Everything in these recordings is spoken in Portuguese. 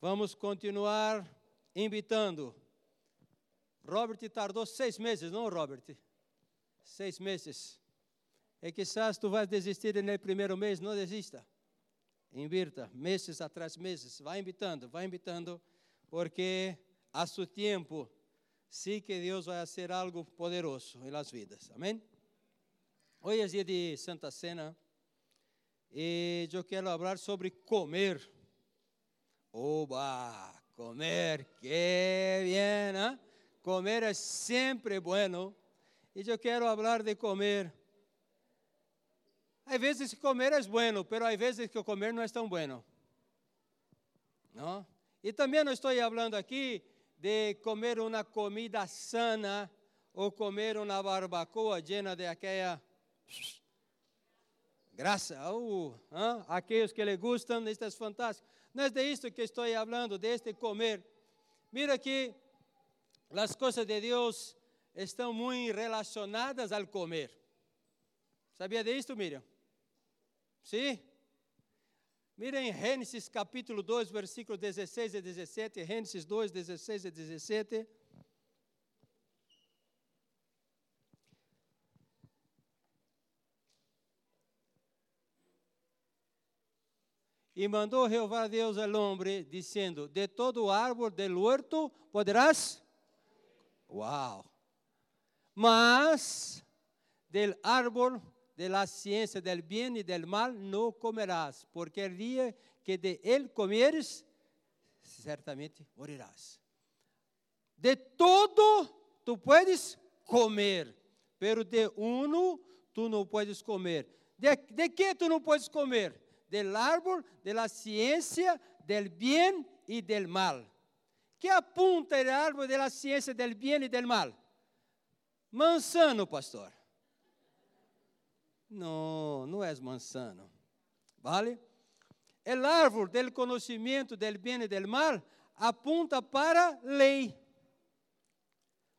Vamos continuar invitando. Robert tardou seis meses, não, Robert? Seis meses. E quizás tu vais desistir no primeiro mês, não desista. Invirta, meses atrás meses. Vai invitando, vai invitando, porque a seu tempo, sim que Deus vai fazer algo poderoso em las vidas. Amém? Hoje é dia de Santa Cena e eu quero falar sobre comer. Oba, comer, que bien, ¿eh? Comer é sempre bueno. E eu quero falar de comer. Às vezes comer é bueno, pero às vezes que comer não é tão bueno. Não? E também não estou falando aqui de comer uma comida sana ou comer uma barbacoa llena de aquela graça. Uh, uh, aqueles que lhe gustam, isto é fantástico. Não é de isto que estou falando, de este comer. Mira que as coisas de Deus estão muito relacionadas ao comer. Sabia disso, Miriam? Sim? Mira em Gênesis capítulo 2, versículos 16 e 17. Gênesis 2, 16 e 17. E mandou Jeová Deus ao homem, dizendo: De todo árvore do huerto poderás. Uau! Mas del árbol de la ciencia del bien y del mal no comerás, porque el día que de él comieres, certamente morirás. De todo tú puedes comer, pero de uno tú no puedes comer. ¿De, de qué tú no puedes comer? Del árbol de la ciencia del bien y del mal. ¿Qué apunta el árbol de la ciencia del bien y del mal? Manzano, pastor. Não, não és manzano. Vale? El árbol del conhecimento del bien e del mal apunta para lei.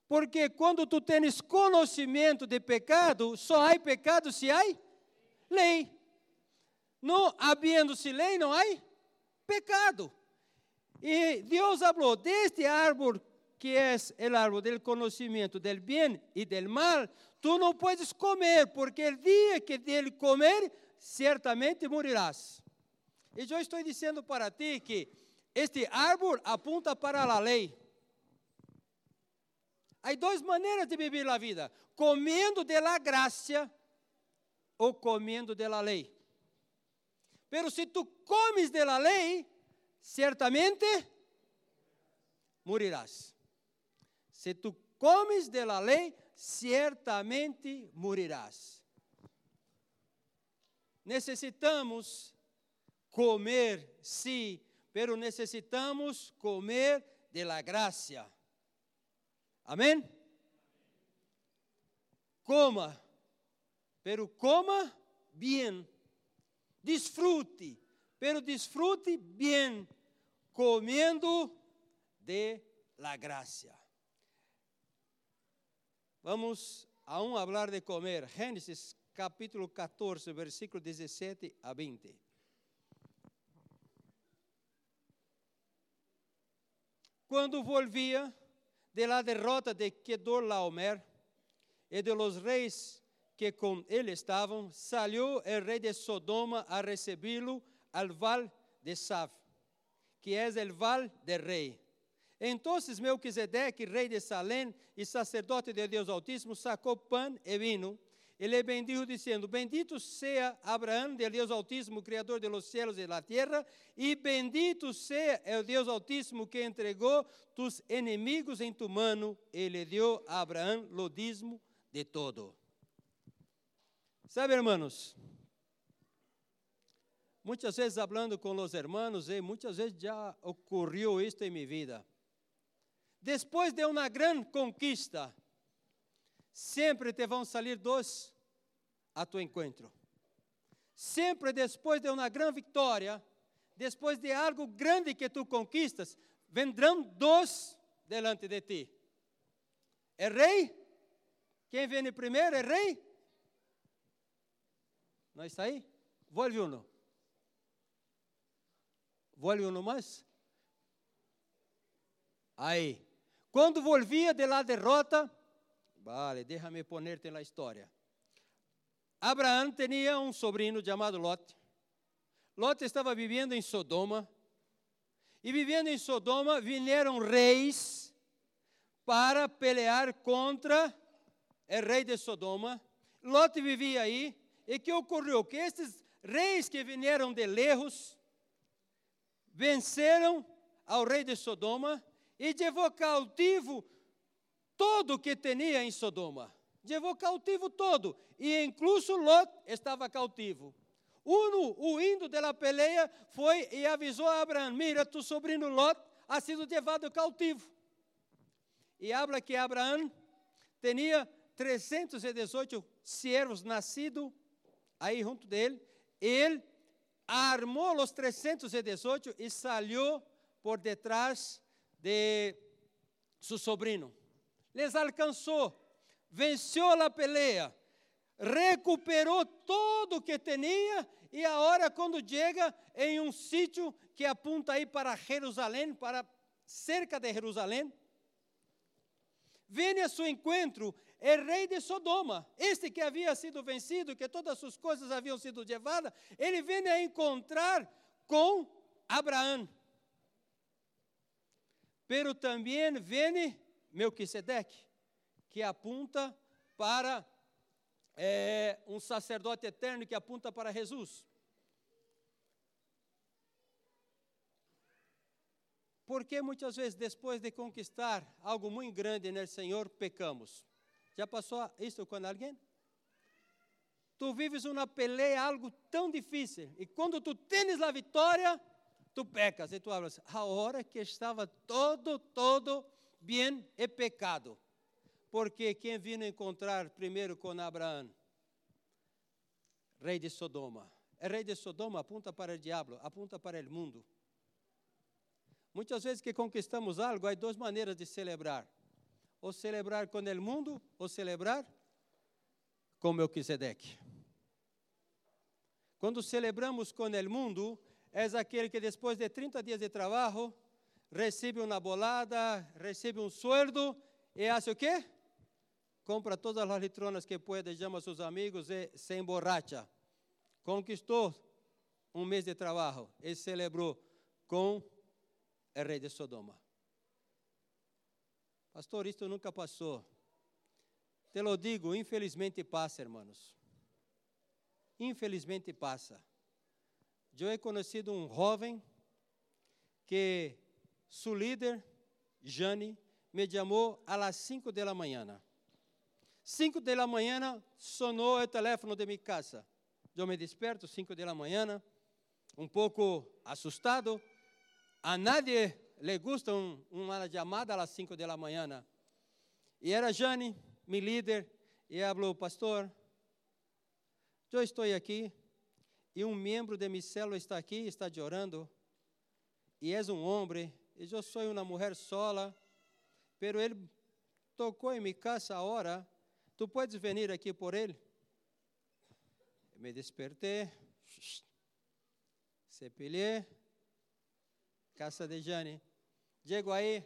Porque quando tu tens conhecimento de pecado, só há pecado se há lei. Não havendo-se lei, não há pecado. E Deus falou deste árvore que é o árbol do conhecimento del bem e del mal, tu não podes comer, porque o dia que dele comer, certamente morirás. E eu estou dizendo para ti que este árvore apunta para a lei. Há duas maneiras de viver a vida: comendo de la graça ou comendo de la lei. Pero se tu comes de la lei, certamente morirás. Se tu comes de la lei, certamente morirás. Necessitamos comer, sim, pero necessitamos comer de la gracia. Amém? Coma, pero coma bien. Disfrute, pero disfrute bien, comendo de la gracia. Vamos a um falar de comer. Gênesis capítulo 14, versículo 17 a 20. Quando volvia de la derrota de Kedorlaomer e de los reis que com ele estavam, saiu o rei de Sodoma a recebê-lo al val de Saf, que é o val de rei. Então Melquisedeque, rei de Salém e sacerdote de Deus Altíssimo, sacou pão e vinho. Ele bendijo dizendo: Bendito seja Abraão, de Deus Altíssimo, Criador de los cielos e da terra, e bendito seja o Deus Altíssimo que entregou tus inimigos em tu mano, e lhe deu a Abraão lodismo de todo. Sabe, hermanos, muitas vezes falando com os hermanos, e muitas vezes já ocorreu isto em minha vida. Depois de uma grande conquista, sempre te vão sair dois a tu encontro. Sempre depois de uma grande vitória, depois de algo grande que tu conquistas, vendrão dois delante de ti. É rei? Quem vem primeiro é rei? Não está aí? Volve um. Volve um mais? Aí, quando volvia de la derrota, vale, déjame ponerte na história. Abraão tinha um sobrinho chamado Lot. Lot estava vivendo em Sodoma. E vivendo em Sodoma, vieram reis para pelear contra o rei de Sodoma. Lot vivia aí. E que ocorreu? Que estes reis que vieram de lejos venceram ao rei de Sodoma e levou cautivo todo o que tinha em Sodoma. Levou cautivo todo, e incluso Lot estava cautivo. Uno, o indo da peleia, foi e avisou a Abraão: Mira, tu sobrinho Lot ha sido levado cautivo. E habla que Abraão tinha 318 servos nascidos aí junto dele. Ele armou os 318 e saiu por detrás de seu sobrinho. Les alcançou, venceu a peleia, recuperou tudo o que tinha e agora quando chega em um sítio que apunta aí para Jerusalém, para cerca de Jerusalém, vem a seu encontro o rei de Sodoma, este que havia sido vencido, que todas suas coisas haviam sido levadas, ele vem a encontrar com Abraão. Pero também vem Melquisedeque, que apunta para é, um sacerdote eterno que apunta para Jesus. Porque muitas vezes, depois de conquistar algo muito grande no Senhor, pecamos. Já passou isso com alguém? Tu vives uma peleia, algo tão difícil, e quando tu tens a vitória, tu pecas e tu hablas, a hora que estava todo, todo bem é pecado. Porque quem viu encontrar primeiro com Abraão? Rei de Sodoma. O rei de Sodoma apunta para o diabo, apunta para o mundo. Muitas vezes que conquistamos algo, há duas maneiras de celebrar: ou celebrar com o mundo, ou celebrar com Melquisedeque. Quando celebramos com o mundo, és aquele que depois de 30 dias de trabalho, recebe uma bolada, recebe um sueldo e faz o quê? Compra todas as litronas que pode, chama seus amigos e se emborracha. Conquistou um mês de trabalho e celebrou com o rei de Sodoma. Pastor, isto nunca passou. Te lo digo, infelizmente passa, irmãos. Infelizmente passa. Eu he conhecido um jovem que seu líder, Jane, me chamou às 5 da manhã. 5 da manhã sonou o telefone de minha casa. Eu me desperto 5 da manhã, um pouco assustado. A nadie le gusta um, uma chamada às 5 da manhã. E era Jane, meu líder, e falou, pastor, eu estou aqui e um membro de minha célula está aqui, está chorando, e és um homem, e eu sou uma mulher sola, pero ele tocou em minha casa a hora, tu podes vir aqui por ele? Me despertei, cepilhei, casa de Jane. Chego aí,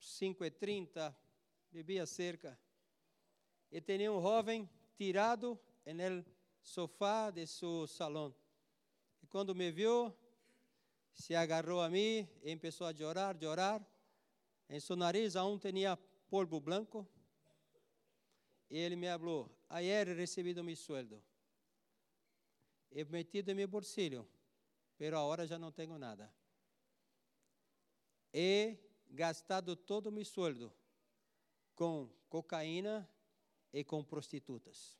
5h30, bebia cerca, e tinha um jovem tirado no sofá de seu salão. E quando me viu, se agarrou a mim e começou a chorar, chorar. Em seu nariz aún tinha polvo branco. E ele me falou: Ayer recebido meu sueldo. He metido em meu bolsillo, pero agora já não tenho nada. He gastado todo meu sueldo com cocaína e com prostitutas.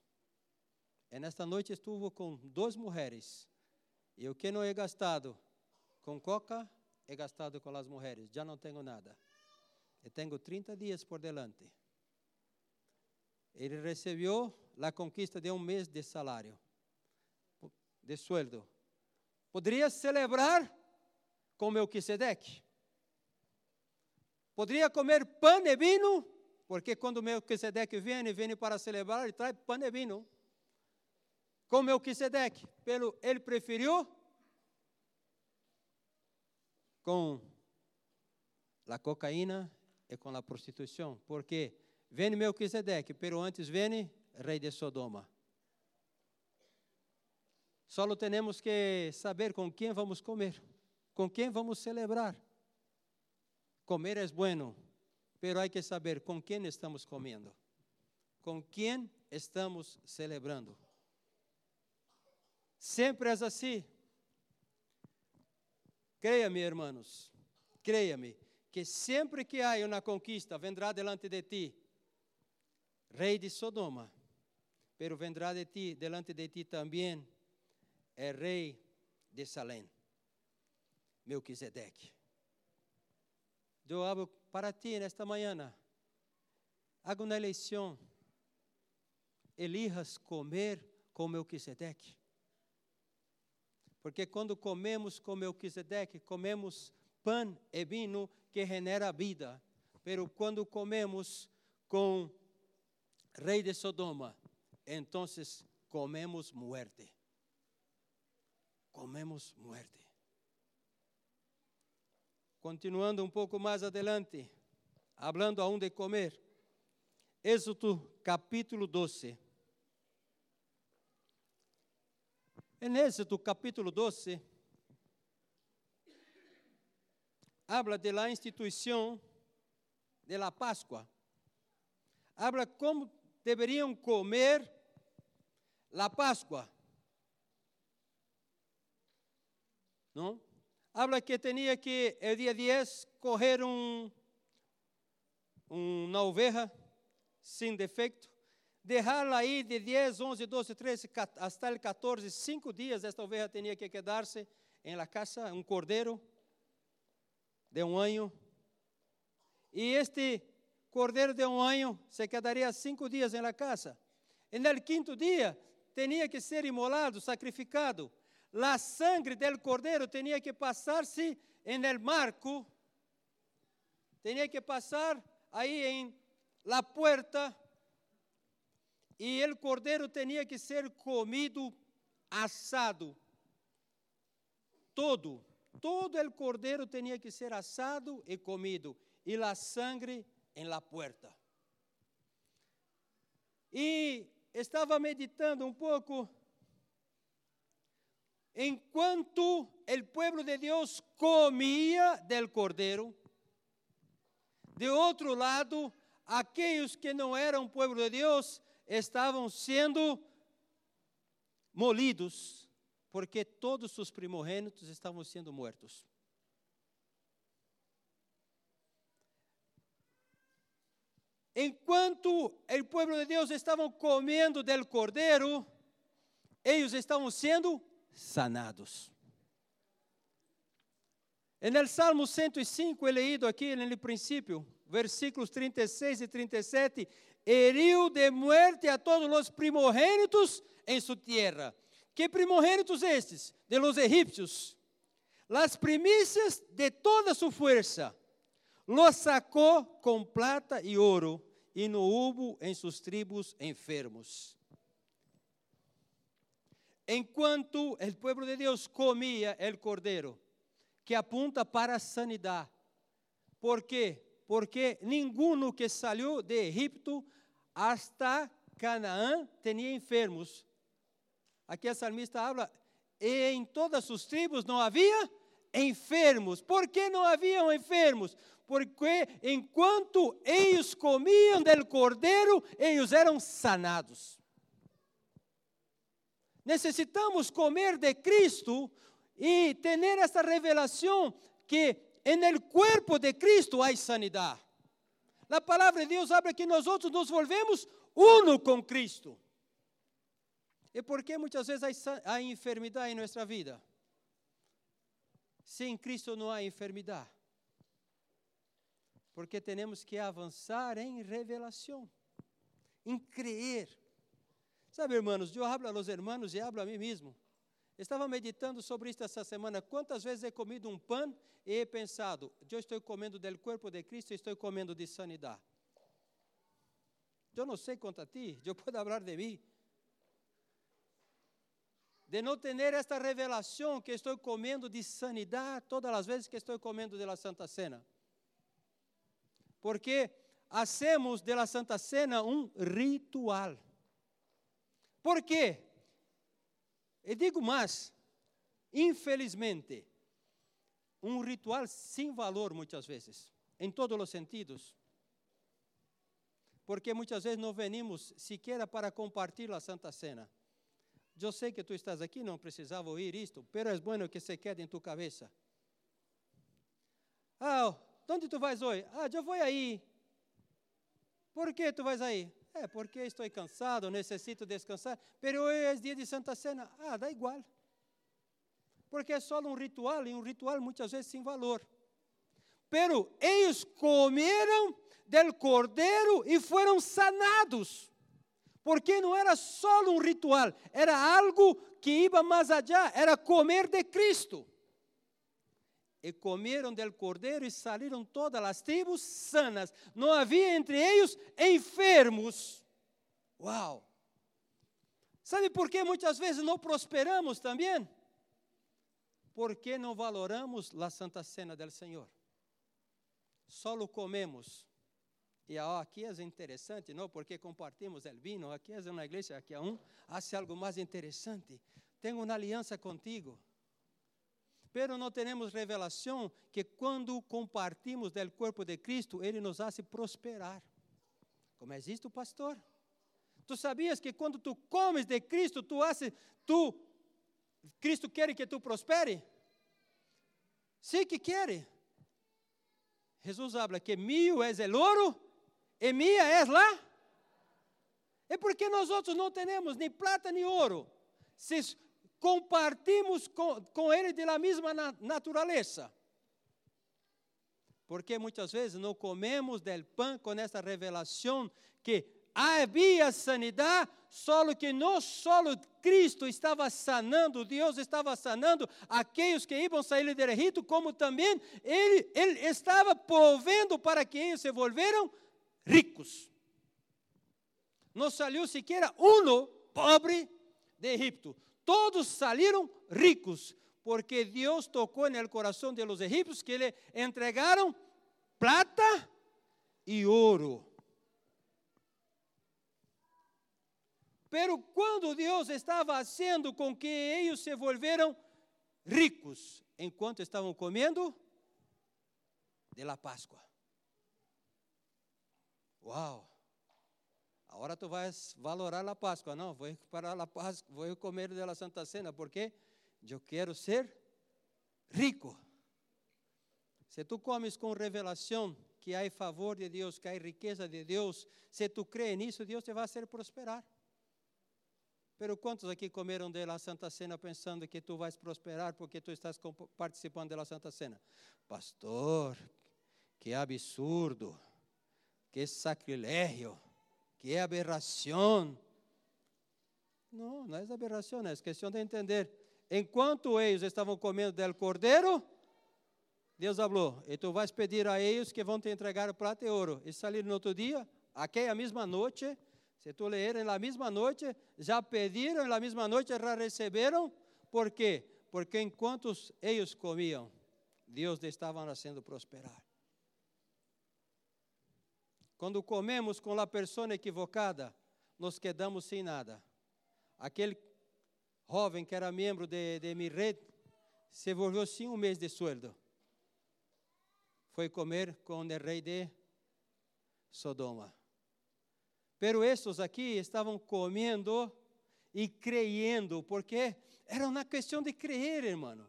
E nesta noite estuve com duas mulheres. E o que não é gastado com coca, é gastado com as mulheres. Já não tenho nada. E tenho 30 dias por delante. Ele recebeu a conquista de um mês de salário, de sueldo. Poderia celebrar com Melquisedeque. Poderia comer pão e vinho, porque quando Melquisedeque vem, vem para celebrar, ele traz pão e vinho com Melquisedeque. Pelo, ele preferiu com a cocaína e com a prostituição. Porque vem Melquisedeque, pero antes vem rei de Sodoma. Só temos que saber com quem vamos comer, com quem vamos celebrar. Comer é bueno, pero hay que saber com quem estamos comendo, com quem estamos celebrando. Sempre é assim. Creia-me, irmãos, creia-me, que sempre que há uma conquista, vendrá delante de ti, rei de Sodoma, pero vendrá de ti, delante de ti também, é rei de Salém, Melquisedeque. Eu abro para ti nesta manhã. Haga uma eleição. Elijas comer com Melquisedeque. Porque quando comemos com Melquisedeque, comemos pão e vinho que genera vida. Pero quando comemos com rei de Sodoma, então comemos muerte. Comemos muerte. Continuando um pouco mais adelante, hablando aún de comer. Êxodo capítulo 12. Em Êxodo capítulo 12, habla de la instituição de la Páscoa. Habla como deveriam comer la Páscoa. Não? Habla que tinha que, el dia 10, correr um, uma oveja sem defeito, deixá-la aí de 10, 11, 12, 13, até o 14, cinco dias, esta oveja tinha que quedar-se em la casa, um cordeiro de um ano. E este cordeiro de um ano se quedaria cinco dias em la casa. E no quinto dia, tinha que ser imolado, sacrificado la sangre del cordero tenía que pasarse en el marco, tenía que pasar ahí en la puerta y el cordero tenía que ser comido asado. Todo, todo el cordero tenía que ser asado y comido y la sangre en la puerta. E estava meditando um pouco enquanto el pueblo de Dios comía del cordero, de outro lado, aqueles que não eram pueblo de Deus estavam sendo molidos, porque todos os primogênitos estavam sendo mortos. Enquanto o povo de Deus estavam comendo del cordeiro, eles estavam sendo sanados. En el Salmo 105, he leído aqui no princípio, versículos 36 e 37, heriu de muerte a todos os primogênitos em sua terra. Que primogênitos estes? De los egípcios. Las primícias de toda sua força. Los sacou com plata e ouro, e no hubo em seus tribos enfermos enquanto o povo de Deus comia o cordeiro, que apunta para a sanidade. Por quê? Porque ninguno que saiu de Egipto hasta Canaã tinha enfermos. Aqui a salmista habla, e em todas as tribos não havia enfermos. Por que não haviam enfermos? Porque enquanto eles comiam del cordeiro, eles eram sanados. Necesitamos comer de Cristo e ter esta revelação que en el cuerpo de Cristo há sanidade. A palavra de Deus habla que nós nos volvemos uno com Cristo. E por que muitas vezes há enfermidade em nossa vida? Sem Cristo não há enfermidade. Porque temos que avançar em revelação, em crer Sabe, irmãos, eu hablo a los hermanos e hablo a mim mesmo. Estava meditando sobre isto essa semana. Quantas vezes he comido um pão e he pensado, eu estou comendo do corpo de Cristo e estou comendo de sanidade. Eu não sei quanto a ti, eu posso falar de mim. De não ter esta revelação que estou comendo de sanidade todas as vezes que estou comendo da Santa Cena. porque hacemos de la Santa Cena um ritual. Por quê? E digo mais, infelizmente, um ritual sem valor muitas vezes, em todos os sentidos. Porque muitas vezes não venimos sequer para compartilhar a Santa Cena. Eu sei que tu estás aqui, não precisava ouvir isto, pero é bueno que se quede em tu cabeça. Ah, onde tu vais hoje? Ah, eu vou aí. Por que tu vais aí? É, porque estou cansado, necessito descansar. Pero hoje é dia de Santa Cena. Ah, dá igual. Porque é só um ritual, e um ritual muitas vezes sem valor. Pero eles comeram del cordeiro e foram sanados. Porque não era só um ritual, era algo que ia mais allá, era comer de Cristo. E comeram del cordeiro e saíram todas as tribos sanas. Não havia entre eles enfermos. Uau! Sabe por que muitas vezes não prosperamos também? Porque não valoramos a Santa Cena do Senhor. Só comemos. E aqui é interessante, não? Porque compartimos o vinho. Aqui é uma igreja que um hace algo mais interessante. Tenho uma aliança contigo pero não temos revelação que quando compartimos do corpo de Cristo, Ele nos hace prosperar. Como é isto, pastor? Tu sabias que quando tu comes de Cristo, tu haces, tu, Cristo quer que tu prospere? Sim que quer. Jesus habla que mío é o ouro e minha é lá. É porque nós outros não temos nem prata nem ouro. Se compartimos com, com Ele de la mesma natureza. Porque muitas vezes não comemos del pão com essa revelação que havia sanidade, só que não só Cristo estava sanando, Deus estava sanando aqueles que iam sair do Egito, como também ele, ele estava provendo para que eles se volveram ricos. Não saiu sequer um pobre de Egipto todos saíram ricos, porque Deus tocou no coração de los egípcios que lhe entregaram plata e ouro. Pero quando Deus estava fazendo com que eles se volveram ricos, enquanto estavam comendo de la Páscoa. Uau! Agora tu vais valorar a Páscoa. Não, vou recuperar a Páscoa, vou comer da Santa Cena, porque eu quero ser rico. Se tu comes com revelação que há favor de Deus, que há riqueza de Deus, se tu crê nisso, Deus te vai fazer prosperar. Pero quantos aqui comeram da Santa Cena pensando que tu vais prosperar porque tu estás participando da Santa Cena? Pastor, que absurdo, que sacrilégio que aberração. Não, não é aberração, é questão de entender. Enquanto eles estavam comendo del cordeiro, Deus falou: e tu vais pedir a eles que vão te entregar prata e ouro. E saíram no outro dia, aquela mesma noite, se tu ler, na mesma noite, já pediram, na mesma noite já receberam. Por quê? Porque enquanto eles comiam, Deus estava fazendo prosperar. Quando comemos com a pessoa equivocada, nos quedamos sem nada. Aquele jovem que era membro de, de minha rede se volviu sem um mês de sueldo. Foi comer com o rei de Sodoma. Pero estes aqui estavam comendo e creyendo, porque era uma questão de crer, irmão.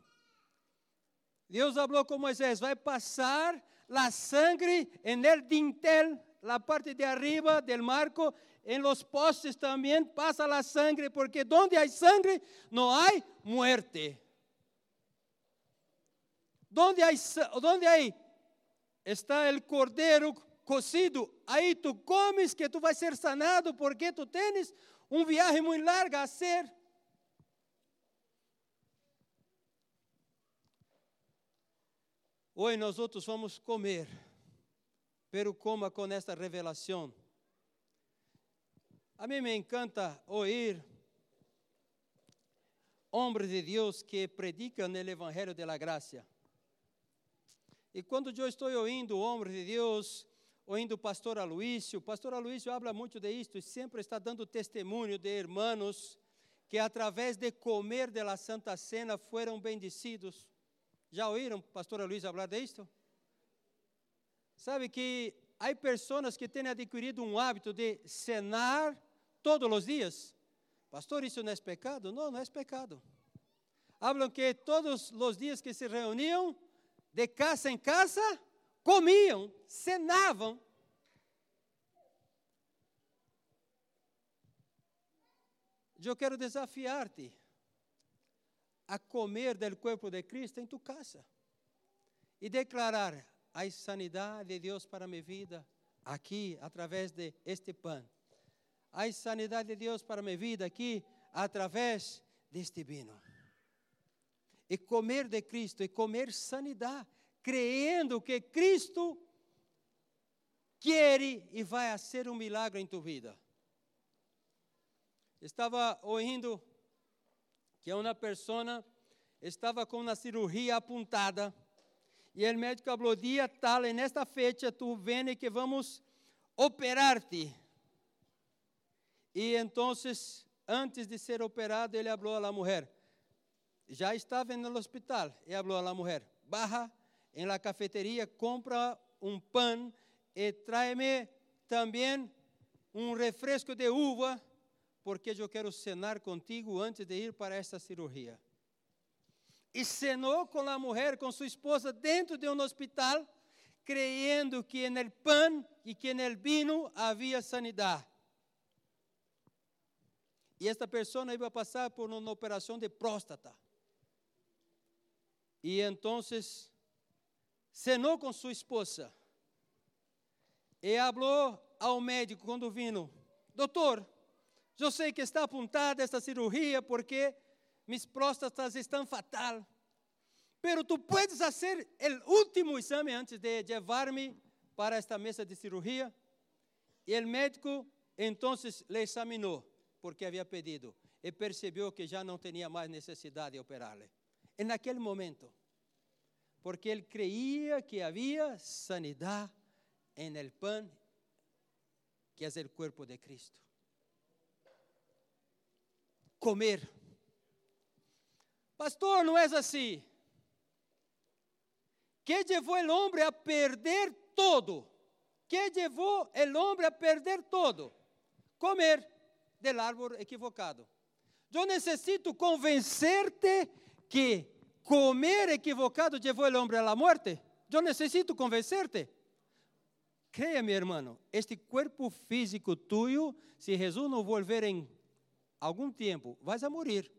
Deus falou com Moisés: vai passar a sangre en el dintel la parte de arriba del marco, en los postes también pasa la sangre, porque donde hay sangre no hay muerte. Donde hay, donde hay está el cordero cocido, aí tu comes que tu vai ser sanado, porque tu tens um viagem muito larga a hacer. Hoje nós vamos comer pero coma com esta revelação. A mim me encanta ouvir homens de Deus que predicam o Evangelho de la Graça. E quando eu estou ouvindo homens de Deus, ouvindo o pastor Aloísio. O pastor Aloísio habla muito de isto e sempre está dando testemunho de irmãos que através de comer de la Santa Cena foram bendecidos. Já ouviram pastor Aloísio falar de isto? Sabe que há pessoas que têm adquirido um hábito de cenar todos os dias. Pastor, isso não é pecado? Não, não é pecado. Hablam que todos os dias que se reuniam, de casa em casa, comiam, cenavam. Eu quero desafiar-te a comer do corpo de Cristo em tu casa e declarar a sanidade de Deus para minha vida aqui através de este pão. A sanidade de Deus para minha vida aqui através deste vinho. E comer de Cristo e comer sanidade crendo que Cristo quer e vai ser um milagre em tua vida. Estava ouvindo que uma pessoa estava com uma cirurgia apontada e o médico falou: dia tal, e nesta fecha tu vem que vamos operar-te. E então, antes de ser operado, ele falou à mulher: já estava no hospital, e falou à mulher: barra em la cafeteria, compra um pão e tráeme também um refresco de uva, porque eu quero cenar contigo antes de ir para esta cirurgia. E cenou com a mulher, com sua esposa, dentro de um hospital, creyendo que no pão e que no vinho havia sanidade. E esta pessoa ia passar por uma operação de próstata. E então cenou com sua esposa e falou ao médico quando vino: Doutor, eu sei que está apontada esta cirurgia porque mis próstatas estão fatal. Pero tu puedes fazer o último exame antes de levar-me para esta mesa de cirurgia. E o médico então le examinou, porque havia pedido, e percebeu que já não tinha mais necessidade de operar-lhe. E naquele momento, porque ele creía que havia sanidade en el pan, que é o cuerpo de Cristo. Comer. Pastor, não é assim. Que levou o homem a perder todo? Que levou o homem a perder todo? Comer del árbol equivocado. Eu necessito convencer-te que comer equivocado levou o homem à morte? Eu necessito convencer-te. Creia, meu irmão, este corpo físico tuyo, se Jesus não volver em algum tempo, vais a morir.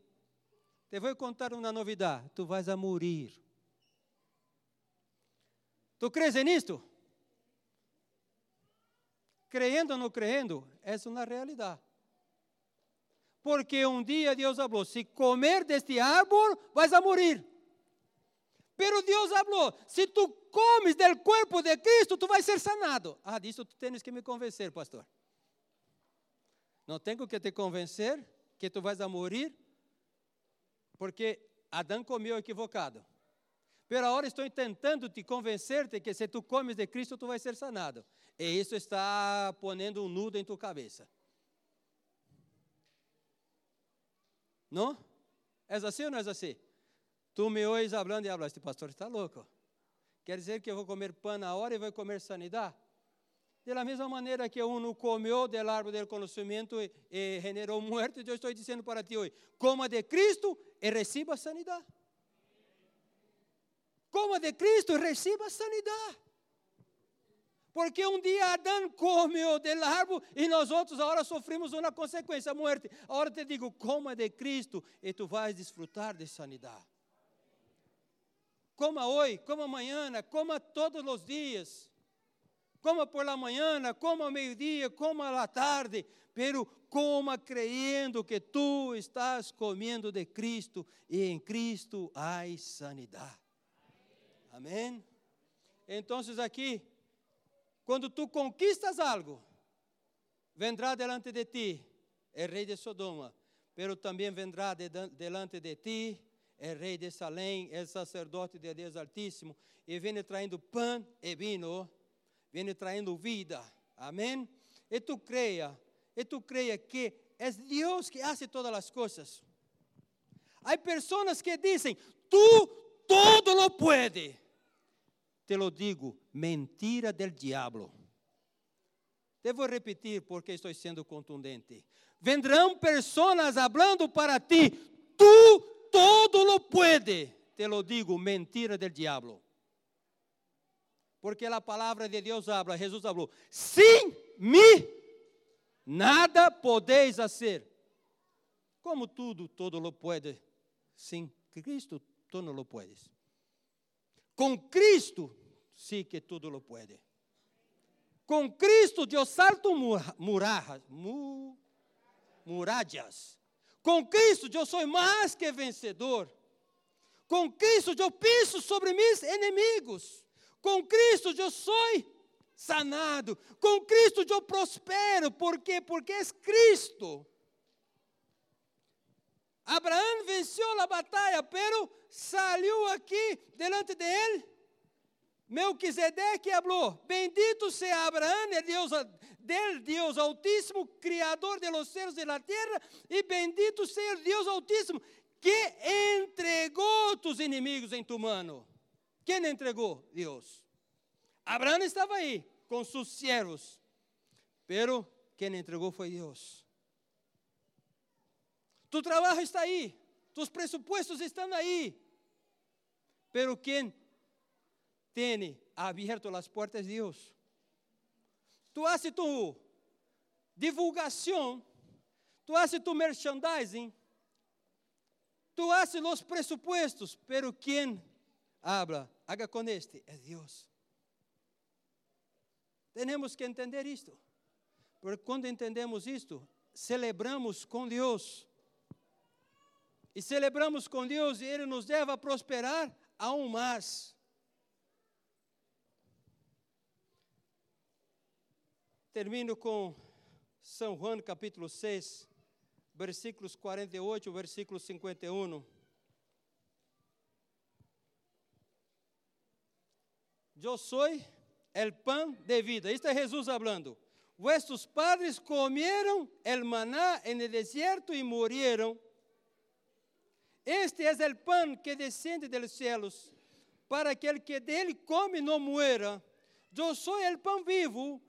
Te vou contar uma novidade: tu vais a morir. Tu crees nisto? Creyendo ou não creyendo, é uma realidade. Porque um dia Deus falou: se comer deste árvore, vais a morir. Pero Deus falou: se tu comes del corpo de Cristo, tu vais ser sanado. Ah, disso tu tens que me convencer, pastor. Não tenho que te convencer que tu vais a morrer, porque Adão comeu equivocado. Pero agora estou tentando te convencer-te que se tu comes de Cristo, tu vais ser sanado. E isso está ponendo um nudo em tua cabeça. Não? É assim ou não é assim? Tu me ouves falando e hablas, este pastor está louco. Quer dizer que eu vou comer pão na hora e vou comer sanidade? Da mesma maneira que um comeu do árvore do conhecimento e, generou muerte, eu estou dizendo para ti hoje: coma de Cristo e receba sanidade. Coma de Cristo e receba sanidade. Porque um dia Adão comeu do árvore e nós outros agora sofrimos uma consequência, a morte. Agora te digo, coma de Cristo e tu vais desfrutar de sanidade coma hoje, coma amanhã, coma todos os dias. Coma por la manhã, coma ao meio-dia, coma à tarde, pero coma creyendo que tu estás comendo de Cristo e em Cristo há sanidade. Amém? Então, aqui, quando tu conquistas algo, vendrá delante de ti o rei de Sodoma, pero também vendrá de, delante de ti é rei de Salém, é sacerdote de Deus Altíssimo, e vem traindo pão e vinho, vem traindo vida. Amém? E tu creia, e tu creia que é Deus que hace todas as coisas. Há pessoas que dizem, tu todo lo puede. Te lo digo, mentira del diablo. Devo repetir porque estou sendo contundente. Vendrão pessoas hablando para ti, tu todo lo puede. Te lo digo, mentira del diablo. Porque a palavra de Deus habla, Jesus falou: Sem mim, nada podeis fazer. Como tudo, todo lo puede. Sem Cristo, tu não lo puedes. Com Cristo, sí que tudo lo puede. Com Cristo eu salto muralhas, muralhas. Com Cristo eu sou mais que vencedor. Com Cristo eu piso sobre meus inimigos. Com Cristo eu sou sanado. Com Cristo eu prospero. Por quê? Porque é Cristo. Abraão venceu a batalha, pero saiu aqui delante de ele. Melquisedeque falou: Bendito seja Abraão, el Deus, del Deus Altíssimo, Criador de los céus e da terra, e bendito seja Deus Altíssimo, que entregou tus inimigos em tu mano. Quem entregou? Deus. Abraão estava aí com seus servos, pero quem entregou foi Deus. Tu trabalho está aí, tus presupuestos estão aí, pero quem tem aberto as portas de Deus? Tu haces tu divulgação, tu haces tu merchandising, tu haces os presupuestos, pero quem habla, haga com este, é Deus. Temos que entender isto. Porque quando entendemos isto, celebramos com Deus. E celebramos com Deus e Ele nos deve a prosperar aún mais. Termino com São Juan capítulo 6, versículos 48 versículo 51. Eu sou el pan de vida. Isto é Jesus falando. Vuestros padres comieron el maná en el desierto y murieron. Este es el pan que descende dos céus, para que el que dele come não muera. Eu sou el pan vivo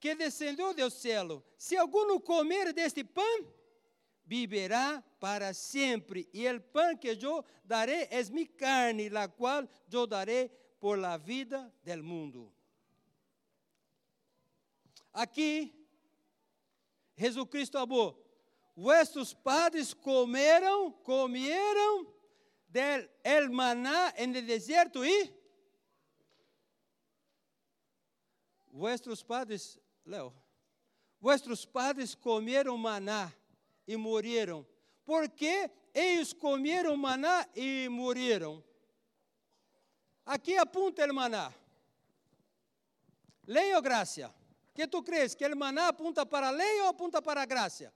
que descendeu do céu. Se alguno comer deste pão, viverá para sempre. E el pan que eu darei é mi carne, la qual eu darei por la vida del mundo. Aqui, Jesus Cristo falou: Vuestros padres comeram, comieron del el maná en el desierto e vuestros padres, Leo, vuestros padres comeram maná e morreram. Por que eles comeram maná e morreram? Aqui apunta maná. Lei ou graça? Que tu crees? Que o maná apunta para a lei ou apunta para a graça?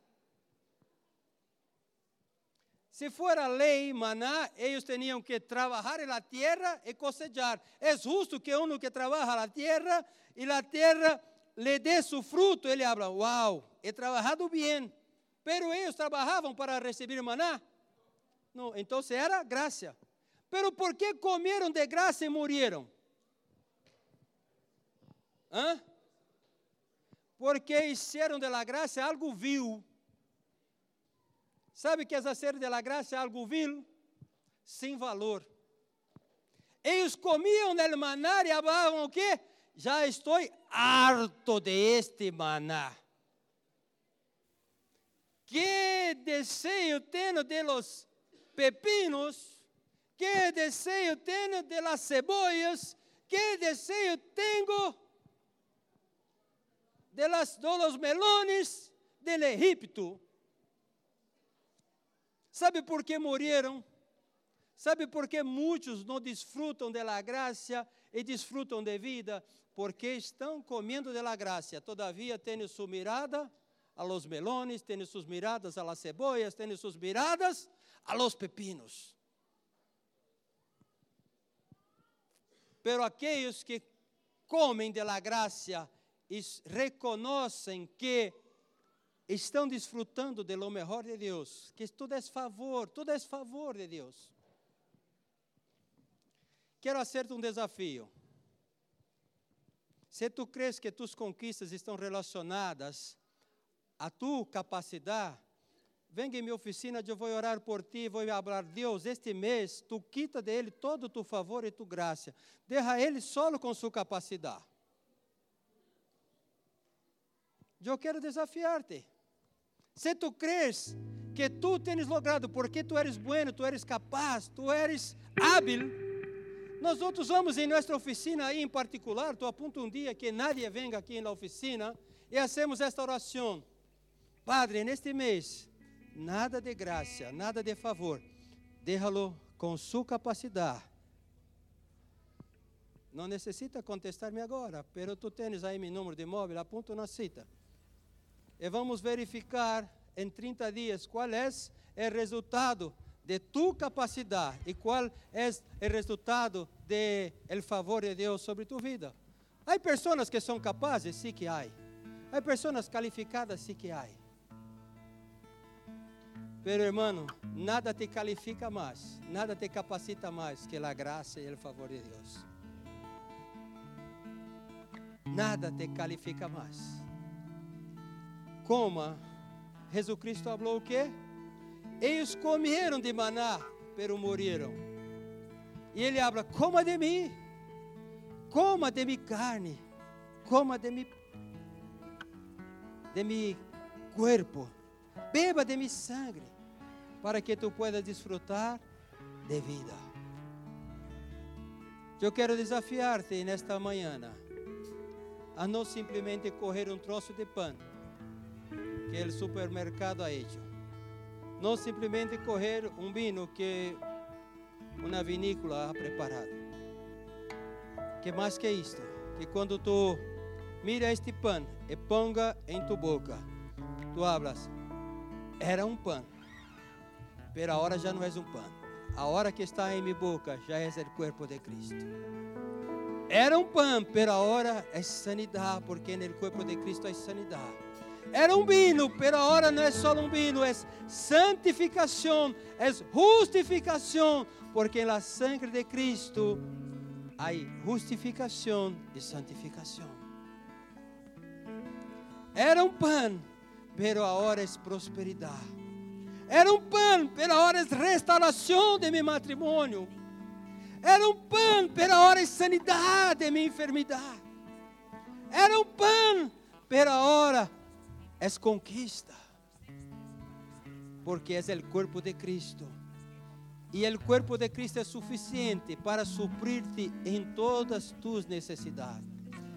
Se for a lei, maná, eles tinham que trabalhar na terra e cosechar. É justo que um que trabalha na terra e a terra lhe dê seu fruto. Ele habla, wow, he trabalhado bem. Pero eles trabalhavam para receber maná? Não, então era graça. Pero por que comeram de graça e morreram? Hã? Porque hicieron de la graça algo vil Sabe que exercer de la graça é algo vil, sem valor. Eles comiam del maná e falavam o quê? Já estou harto de este maná. Que desejo tenho de los pepinos, que desejo tenho de las cebollas, que desejo tenho de, las, de los melones del Egipto. Sabe por que morreram? Sabe por que muitos não desfrutam da graça e desfrutam de vida? Porque estão comendo da graça. Todavia, têm sua mirada a los melones, têm suas miradas a las cebollas, têm suas miradas a los pepinos. Pero aqueles que comem de la gracia e reconhecem que estão desfrutando de lo mejor de Deus, que tudo é favor, tudo é favor de Deus. Quero hacerte um desafio. Se tu crees que tus conquistas estão relacionadas a tu capacidade, venha em minha oficina, eu vou orar por ti, vou falar, Deus, este mês, tu quita dele todo tu favor e tu graça. Deixa ele solo com sua capacidade. Eu quero desafiar-te. Se tu crees que tu tens logrado, porque tu eres bueno, tu eres capaz, tu eres hábil, nós outros vamos em nossa oficina aí em particular, tu apunta um dia que nadie venga aqui na oficina e hacemos esta oração. Padre, neste mês, nada de graça, nada de favor, déjalo com sua capacidade. Não necessita contestar-me agora, pero tu tens aí meu número de móvel, apunta na cita e vamos verificar em 30 dias qual é o resultado de tu capacidade e qual é o resultado de el favor de Deus sobre tu vida. Há pessoas que são capazes, sim que há. Há pessoas qualificadas, sim que há. Pero hermano, nada te califica mais, nada te capacita mais que a graça e o favor de Deus. Nada te califica mais coma, Jesus Cristo falou o quê? Eles comeram de maná, pero morreram. E ele habla: coma de mim, coma de mi carne, coma de mi, de mi cuerpo, beba de mi sangre, para que tu puedas desfrutar de vida. Eu quero desafiar-te nesta manhã a não simplesmente correr um troço de pão que o supermercado ha hecho. Não simplesmente correr um vinho que uma vinícola ha preparado. Que mais que isto? Que quando tu mira este pão e ponga em tu boca, tu hablas, era um pão, mas agora já não é um pão. A hora que está em minha boca já é o corpo de Cristo. Era um pão, mas agora é sanidade, porque no corpo de Cristo há sanidade. Era um vino, pero agora não é só um vino, é santificação, é justificação, porque na sangre de Cristo há justificação e santificação. Era um pão, pero agora é prosperidade. Era um pão, pero agora é restauração de meu matrimônio. Era um pão, pero agora é sanidade de minha enfermidade. Era um pão, pero agora es conquista. Porque es el cuerpo de Cristo. Y el cuerpo de Cristo es suficiente para suprirte en todas tus necesidades.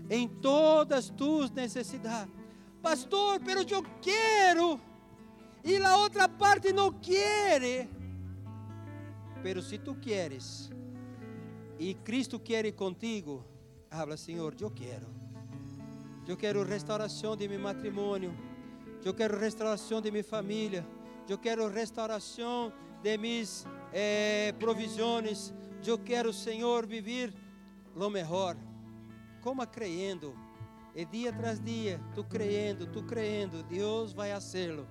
En todas tus necesidades. Pastor, pero yo quiero. Y la otra parte no quiere. Pero si tú quieres y Cristo quiere contigo, habla, Señor, yo quiero. Yo quiero restauración de mi matrimonio. Eu quero restauração de minha família. Eu quero restauração de minhas eh, provisões. Eu quero, Senhor, viver lo melhor. Como creyendo. E dia tras dia, tu creyendo, tu creyendo, Deus vai fazê-lo.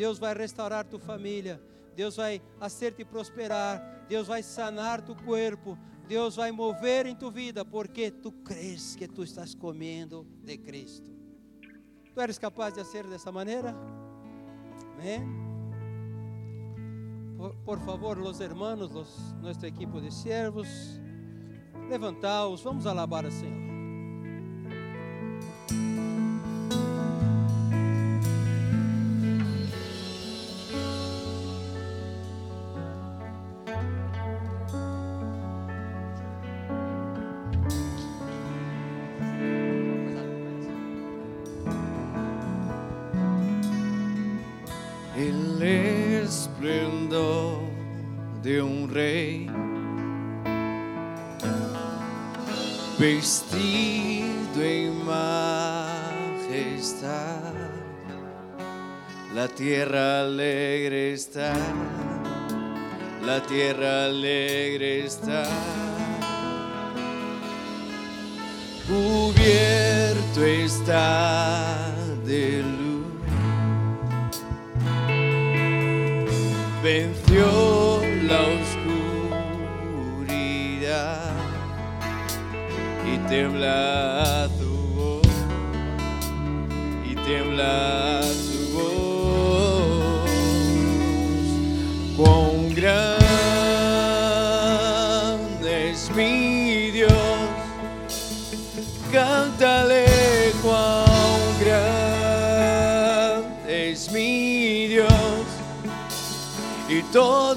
Deus vai restaurar tu família. Deus vai fazer-te prosperar. Deus vai sanar tu corpo. Deus vai mover em tu vida, porque tu crês que tu estás comendo de Cristo. ¿Tú eres capaz de hacer de esa manera? Amén. Por, por, favor, los hermanos, los, nuestro equipo de siervos, levantaos, vamos alabar al Señor. La tierra alegre está. cubierto está de luz. Venció la oscuridad y tembla todo lo